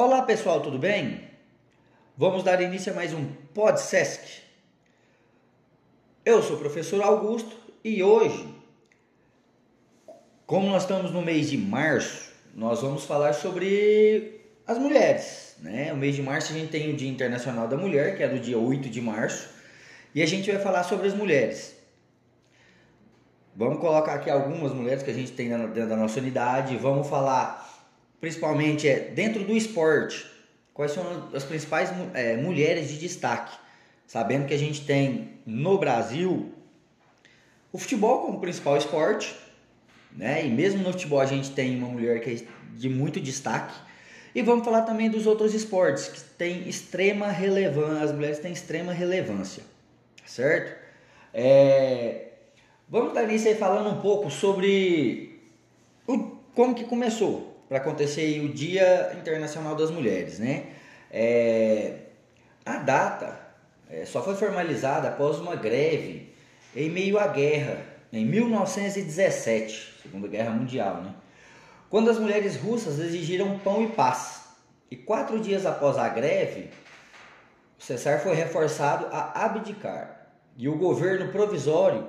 Olá pessoal, tudo bem? Vamos dar início a mais um PodSesc. Eu sou o professor Augusto e hoje, como nós estamos no mês de março, nós vamos falar sobre as mulheres. Né? O mês de março a gente tem o Dia Internacional da Mulher, que é do dia 8 de março, e a gente vai falar sobre as mulheres. Vamos colocar aqui algumas mulheres que a gente tem dentro da nossa unidade, vamos falar principalmente é dentro do esporte, quais são as principais é, mulheres de destaque? Sabendo que a gente tem no Brasil o futebol como principal esporte, né? E mesmo no futebol a gente tem uma mulher que é de muito destaque. E vamos falar também dos outros esportes que têm extrema relevância, as mulheres têm extrema relevância, certo? É... Vamos dar início aí falando um pouco sobre o... como que começou para acontecer o Dia Internacional das Mulheres, né? É, a data é, só foi formalizada após uma greve em meio à guerra, em 1917, Segunda Guerra Mundial, né? Quando as mulheres russas exigiram pão e paz. E quatro dias após a greve, o cessar foi reforçado a abdicar e o governo provisório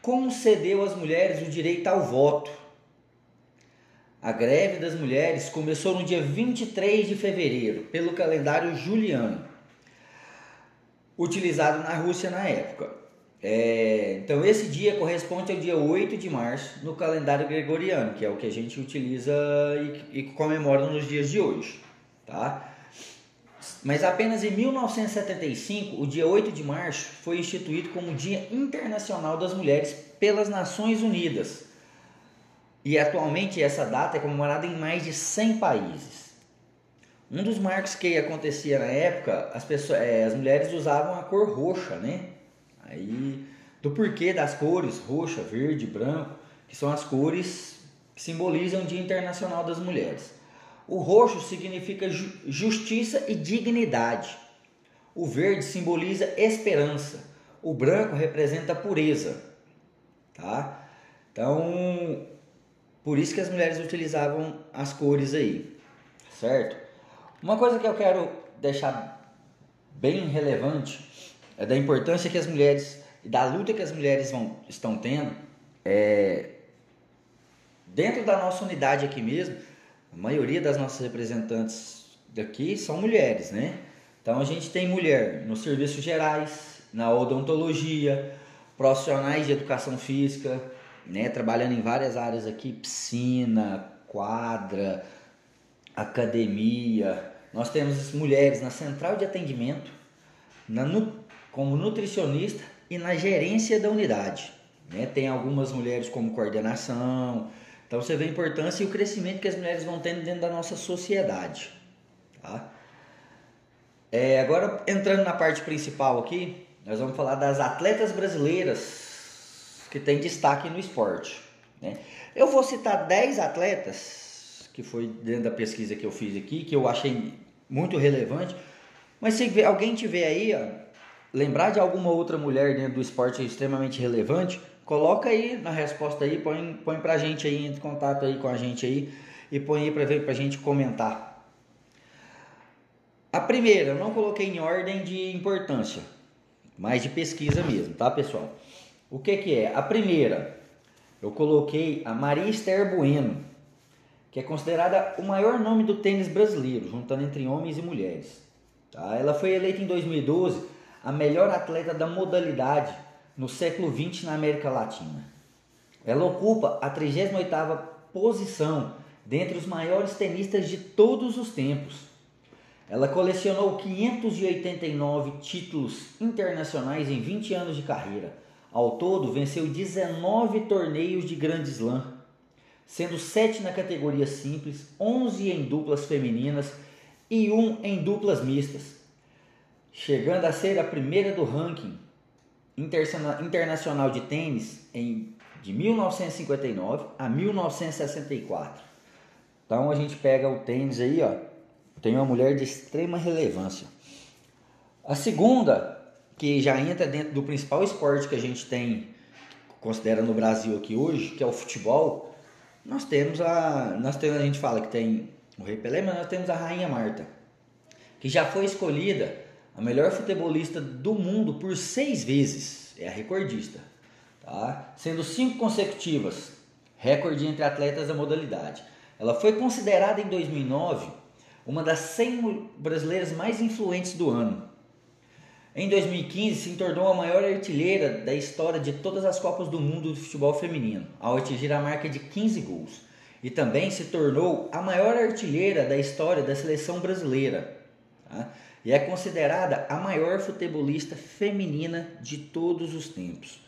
concedeu às mulheres o direito ao voto a greve das mulheres começou no dia 23 de fevereiro, pelo calendário juliano, utilizado na Rússia na época. É, então, esse dia corresponde ao dia 8 de março no calendário gregoriano, que é o que a gente utiliza e, e comemora nos dias de hoje. Tá? Mas apenas em 1975, o dia 8 de março foi instituído como Dia Internacional das Mulheres pelas Nações Unidas e atualmente essa data é comemorada em mais de 100 países. Um dos marcos que acontecia na época, as, pessoas, é, as mulheres usavam a cor roxa, né? Aí, do porquê das cores roxa, verde, branco, que são as cores que simbolizam o Dia Internacional das Mulheres. O roxo significa ju justiça e dignidade. O verde simboliza esperança. O branco representa pureza, tá? Então, por isso que as mulheres utilizavam as cores aí, certo? Uma coisa que eu quero deixar bem relevante é da importância que as mulheres da luta que as mulheres vão, estão tendo é, dentro da nossa unidade aqui mesmo. A maioria das nossas representantes daqui são mulheres, né? Então a gente tem mulher nos serviços gerais, na odontologia, profissionais de educação física, né? Trabalhando em várias áreas aqui, piscina, quadra, academia. Nós temos mulheres na central de atendimento, na, como nutricionista e na gerência da unidade. Né? Tem algumas mulheres como coordenação. Então você vê a importância e o crescimento que as mulheres vão tendo dentro da nossa sociedade. Tá? É, agora entrando na parte principal aqui, nós vamos falar das atletas brasileiras que tem destaque no esporte. Né? Eu vou citar 10 atletas, que foi dentro da pesquisa que eu fiz aqui, que eu achei muito relevante, mas se alguém tiver aí, ó, lembrar de alguma outra mulher dentro do esporte extremamente relevante, coloca aí na resposta aí, põe, põe pra gente aí, entre em contato aí com a gente aí e põe aí pra ver pra gente comentar. A primeira, eu não coloquei em ordem de importância, mas de pesquisa mesmo, tá, pessoal? O que, que é? A primeira, eu coloquei a Maria Esther Bueno, que é considerada o maior nome do tênis brasileiro, juntando entre homens e mulheres. Tá? Ela foi eleita em 2012 a melhor atleta da modalidade no século XX na América Latina. Ela ocupa a 38ª posição dentre os maiores tenistas de todos os tempos. Ela colecionou 589 títulos internacionais em 20 anos de carreira ao todo, venceu 19 torneios de Grand Slam, sendo 7 na categoria simples, 11 em duplas femininas e 1 em duplas mistas, chegando a ser a primeira do ranking internacional de tênis em, de 1959 a 1964. Então a gente pega o tênis aí, ó, tem uma mulher de extrema relevância. A segunda que já entra dentro do principal esporte que a gente tem, considera no Brasil aqui hoje, que é o futebol, nós temos a. Nós temos, a gente fala que tem o Rei Pelé, mas nós temos a Rainha Marta, que já foi escolhida a melhor futebolista do mundo por seis vezes. É a recordista, tá? Sendo cinco consecutivas, recorde entre atletas da modalidade. Ela foi considerada em 2009 uma das 100 brasileiras mais influentes do ano. Em 2015, se tornou a maior artilheira da história de todas as Copas do Mundo de futebol feminino, ao atingir a marca de 15 gols. E também se tornou a maior artilheira da história da seleção brasileira. Tá? E é considerada a maior futebolista feminina de todos os tempos.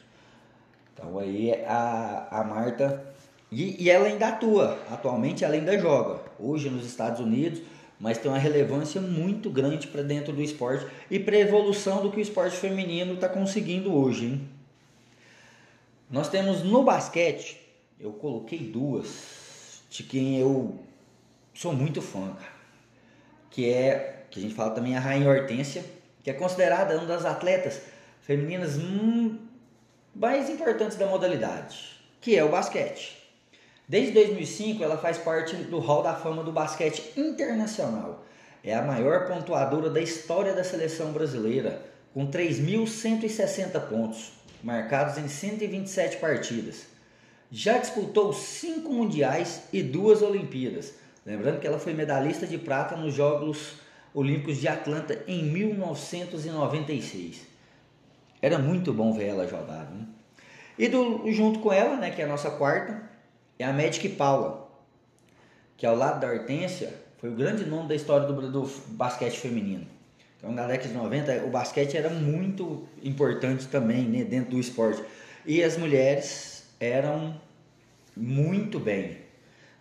Então aí a, a Marta. E, e ela ainda atua. Atualmente ela ainda joga. Hoje nos Estados Unidos mas tem uma relevância muito grande para dentro do esporte e para a evolução do que o esporte feminino está conseguindo hoje. Hein? Nós temos no basquete, eu coloquei duas de quem eu sou muito fã, que é, que a gente fala também a Rainha Hortência, que é considerada uma das atletas femininas mais importantes da modalidade, que é o basquete. Desde 2005, ela faz parte do Hall da Fama do basquete internacional. É a maior pontuadora da história da seleção brasileira, com 3.160 pontos, marcados em 127 partidas. Já disputou cinco mundiais e duas Olimpíadas. Lembrando que ela foi medalhista de prata nos Jogos Olímpicos de Atlanta em 1996. Era muito bom ver ela jogar. Né? E do, junto com ela, né, que é a nossa quarta, é a Magic Paula, que ao lado da Hortência foi o grande nome da história do, do basquete feminino. Então, na década de 90, o basquete era muito importante também né, dentro do esporte. E as mulheres eram muito bem.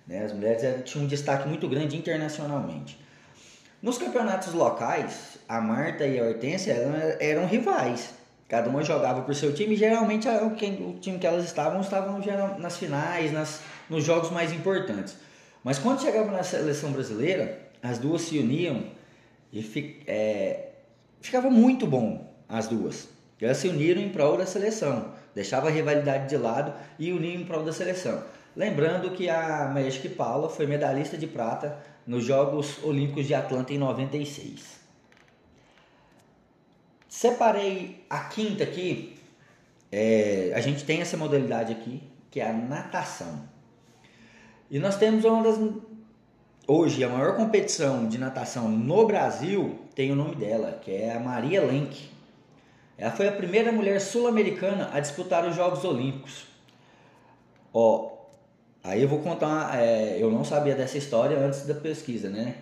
Né? As mulheres eram, tinham um destaque muito grande internacionalmente. Nos campeonatos locais, a Marta e a Hortência eram, eram rivais. Cada uma jogava por seu time. Geralmente o, time que elas estavam estavam nas finais, nas, nos jogos mais importantes. Mas quando chegava na seleção brasileira, as duas se uniam e fi, é, ficava muito bom as duas. Elas se uniram em prol da seleção, deixava a rivalidade de lado e uniam em prol da seleção. Lembrando que a Magic Paula foi medalhista de prata nos Jogos Olímpicos de Atlanta em 96. Separei a quinta aqui. É, a gente tem essa modalidade aqui, que é a natação. E nós temos uma das. Hoje, a maior competição de natação no Brasil tem o nome dela, que é a Maria Lenk. Ela foi a primeira mulher sul-americana a disputar os Jogos Olímpicos. Ó, aí eu vou contar. É, eu não sabia dessa história antes da pesquisa, né?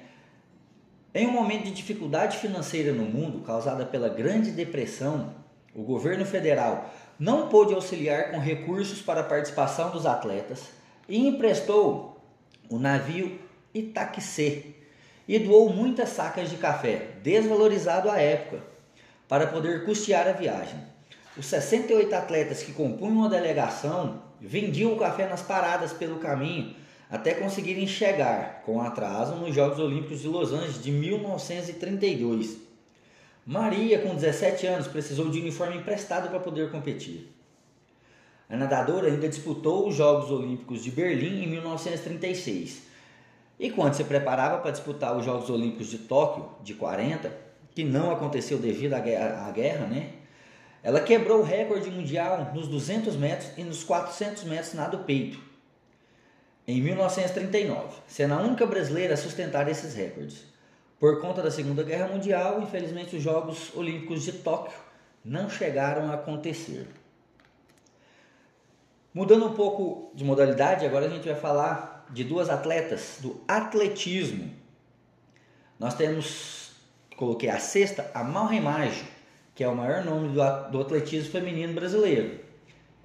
Em um momento de dificuldade financeira no mundo causada pela Grande Depressão, o governo federal não pôde auxiliar com recursos para a participação dos atletas e emprestou o navio Itaquissê e doou muitas sacas de café, desvalorizado à época, para poder custear a viagem. Os 68 atletas que compunham a delegação vendiam o café nas paradas pelo caminho até conseguirem chegar com atraso nos Jogos Olímpicos de Los Angeles de 1932. Maria, com 17 anos, precisou de uniforme emprestado para poder competir. A nadadora ainda disputou os Jogos Olímpicos de Berlim em 1936. E quando se preparava para disputar os Jogos Olímpicos de Tóquio, de 40, que não aconteceu devido à guerra, né? Ela quebrou o recorde mundial nos 200 metros e nos 400 metros nado peito em 1939, sendo a única brasileira a sustentar esses recordes. Por conta da Segunda Guerra Mundial, infelizmente os Jogos Olímpicos de Tóquio não chegaram a acontecer. Mudando um pouco de modalidade, agora a gente vai falar de duas atletas do atletismo. Nós temos, coloquei a sexta, a Malren Maggio, que é o maior nome do atletismo feminino brasileiro.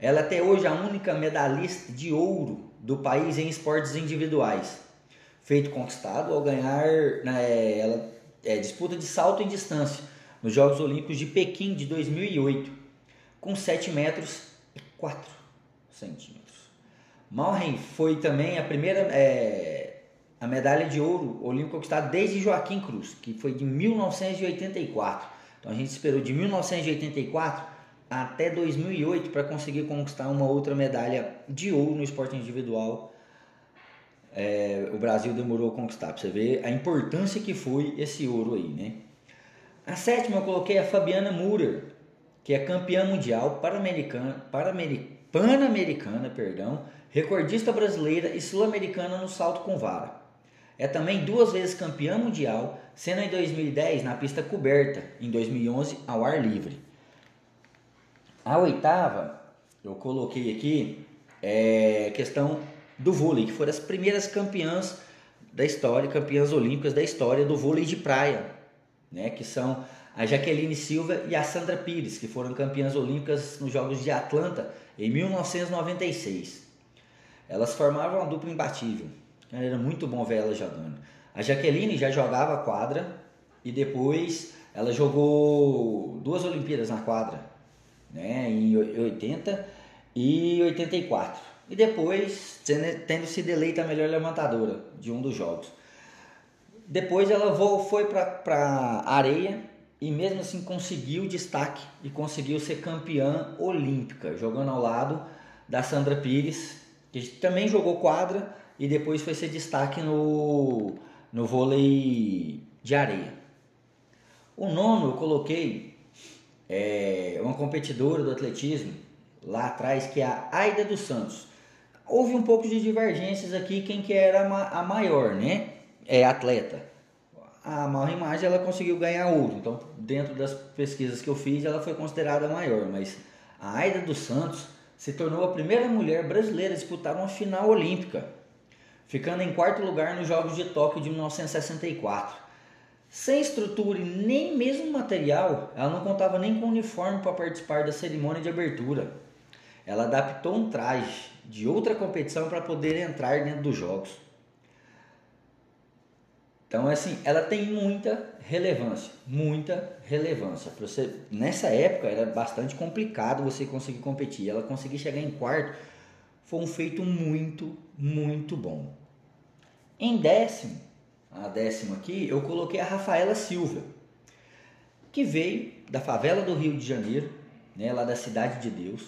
Ela é até hoje a única medalhista de ouro do país em esportes individuais. Feito conquistado ao ganhar né, ela, é, disputa de salto em distância nos Jogos Olímpicos de Pequim de 2008, com 7 metros e 4 centímetros. Malren foi também a primeira é, a medalha de ouro olímpica conquistada desde Joaquim Cruz, que foi de 1984. Então a gente esperou de 1984 até 2008 para conseguir conquistar uma outra medalha de ouro no esporte individual é, o Brasil demorou a conquistar, para você ver a importância que foi esse ouro aí, né? A sétima eu coloquei a Fabiana Murer, que é campeã mundial pan-americana, perdão, recordista brasileira e sul-americana no salto com vara. É também duas vezes campeã mundial, sendo em 2010 na pista coberta, em 2011 ao ar livre. A oitava, eu coloquei aqui, é questão do vôlei, que foram as primeiras campeãs da história, campeãs olímpicas da história do vôlei de praia, né, que são a Jaqueline Silva e a Sandra Pires, que foram campeãs olímpicas nos Jogos de Atlanta em 1996. Elas formavam uma dupla imbatível. Era muito bom ver elas jogando. A Jaqueline já jogava quadra e depois ela jogou duas Olimpíadas na quadra, né, em 80 e 84. E depois tendo sido eleita a melhor levantadora de um dos jogos. Depois ela foi para areia e mesmo assim conseguiu destaque e conseguiu ser campeã olímpica, jogando ao lado da Sandra Pires, que também jogou quadra e depois foi ser destaque no, no vôlei de areia. O nono eu coloquei é, uma competidora do atletismo lá atrás, que é a Aida dos Santos. Houve um pouco de divergências aqui, quem que era a maior, né? É atleta a maior imagem ela conseguiu ganhar ouro. Então, dentro das pesquisas que eu fiz, ela foi considerada a maior. Mas a Aida dos Santos se tornou a primeira mulher brasileira a disputar uma final olímpica, ficando em quarto lugar nos Jogos de Tóquio de 1964. Sem estrutura e nem mesmo material, ela não contava nem com uniforme para participar da cerimônia de abertura. Ela adaptou um traje de outra competição para poder entrar dentro dos Jogos. Então, assim, ela tem muita relevância, muita relevância. Você, nessa época era bastante complicado você conseguir competir. Ela conseguir chegar em quarto foi um feito muito, muito bom. Em décimo, a décimo aqui, eu coloquei a Rafaela Silva, que veio da favela do Rio de Janeiro, né, lá da Cidade de Deus,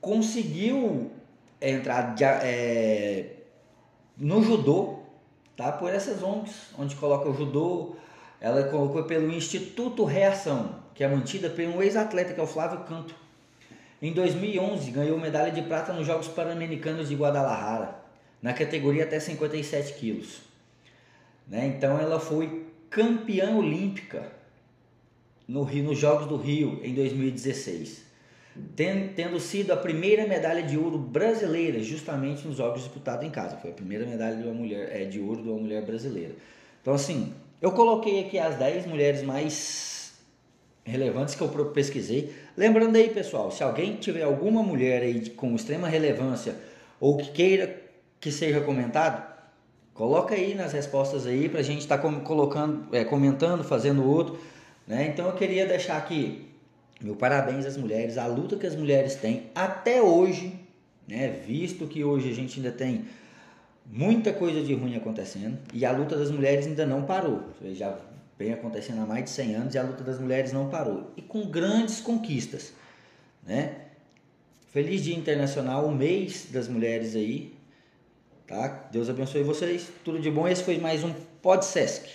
conseguiu entrar é, no judô tá? Por essas ONGs, onde coloca o judô, ela colocou pelo Instituto Reação, que é mantida por um ex-atleta, que é o Flávio Canto. Em 2011, ganhou medalha de prata nos Jogos Pan-Americanos de Guadalajara, na categoria até 57 quilos. Né? Então ela foi campeã olímpica no Rio, nos Jogos do Rio em 2016 tendo sido a primeira medalha de ouro brasileira justamente nos jogos disputados em casa. Foi a primeira medalha de, uma mulher, é, de ouro de uma mulher brasileira. Então, assim, eu coloquei aqui as 10 mulheres mais relevantes que eu pesquisei. Lembrando aí, pessoal, se alguém tiver alguma mulher aí com extrema relevância ou que queira que seja comentado, coloca aí nas respostas aí para a gente estar tá colocando, é, comentando, fazendo outro. Né? Então eu queria deixar aqui meu parabéns às mulheres, a luta que as mulheres têm até hoje, né? Visto que hoje a gente ainda tem muita coisa de ruim acontecendo e a luta das mulheres ainda não parou. Já vem acontecendo há mais de 100 anos e a luta das mulheres não parou. E com grandes conquistas, né? Feliz Dia Internacional, o mês das mulheres aí, tá? Deus abençoe vocês. Tudo de bom. Esse foi mais um Pod Sesc.